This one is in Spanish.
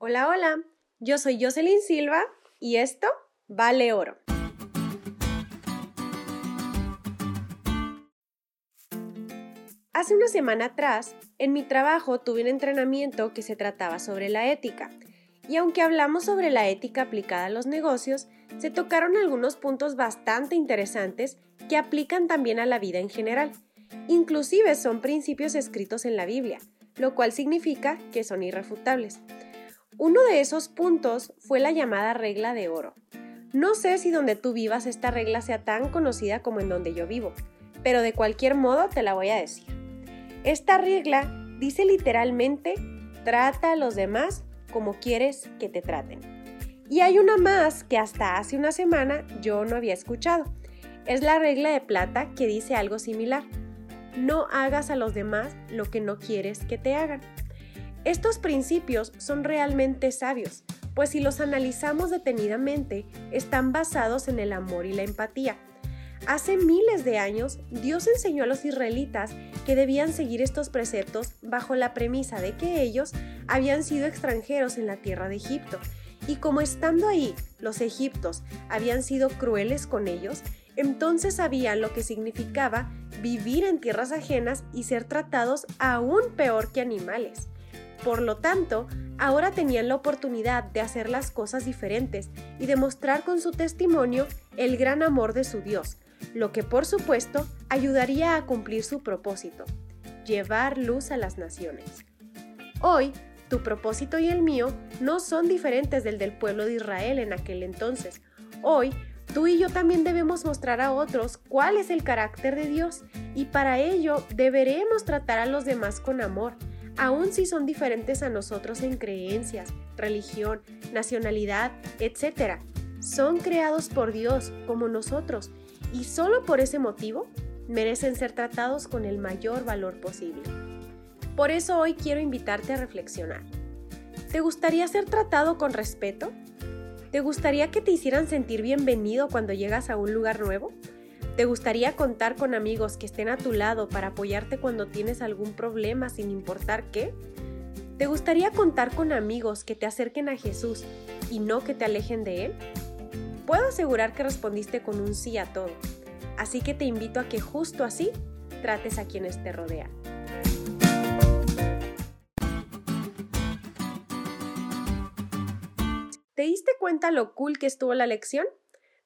Hola, hola, yo soy Jocelyn Silva y esto vale oro. Hace una semana atrás, en mi trabajo tuve un entrenamiento que se trataba sobre la ética, y aunque hablamos sobre la ética aplicada a los negocios, se tocaron algunos puntos bastante interesantes que aplican también a la vida en general. Inclusive son principios escritos en la Biblia, lo cual significa que son irrefutables. Uno de esos puntos fue la llamada regla de oro. No sé si donde tú vivas esta regla sea tan conocida como en donde yo vivo, pero de cualquier modo te la voy a decir. Esta regla dice literalmente, trata a los demás como quieres que te traten. Y hay una más que hasta hace una semana yo no había escuchado. Es la regla de plata que dice algo similar. No hagas a los demás lo que no quieres que te hagan. Estos principios son realmente sabios, pues si los analizamos detenidamente, están basados en el amor y la empatía. Hace miles de años, Dios enseñó a los israelitas que debían seguir estos preceptos bajo la premisa de que ellos habían sido extranjeros en la tierra de Egipto. Y como estando ahí, los egiptos habían sido crueles con ellos, entonces sabían lo que significaba vivir en tierras ajenas y ser tratados aún peor que animales. Por lo tanto, ahora tenían la oportunidad de hacer las cosas diferentes y demostrar con su testimonio el gran amor de su Dios, lo que por supuesto ayudaría a cumplir su propósito, llevar luz a las naciones. Hoy, tu propósito y el mío no son diferentes del del pueblo de Israel en aquel entonces. Hoy, tú y yo también debemos mostrar a otros cuál es el carácter de Dios y para ello deberemos tratar a los demás con amor, aun si son diferentes a nosotros en creencias, religión, nacionalidad, etc. Son creados por Dios como nosotros y solo por ese motivo merecen ser tratados con el mayor valor posible. Por eso hoy quiero invitarte a reflexionar. ¿Te gustaría ser tratado con respeto? ¿Te gustaría que te hicieran sentir bienvenido cuando llegas a un lugar nuevo? ¿Te gustaría contar con amigos que estén a tu lado para apoyarte cuando tienes algún problema sin importar qué? ¿Te gustaría contar con amigos que te acerquen a Jesús y no que te alejen de Él? Puedo asegurar que respondiste con un sí a todo, así que te invito a que justo así trates a quienes te rodean. ¿Te diste cuenta lo cool que estuvo la lección?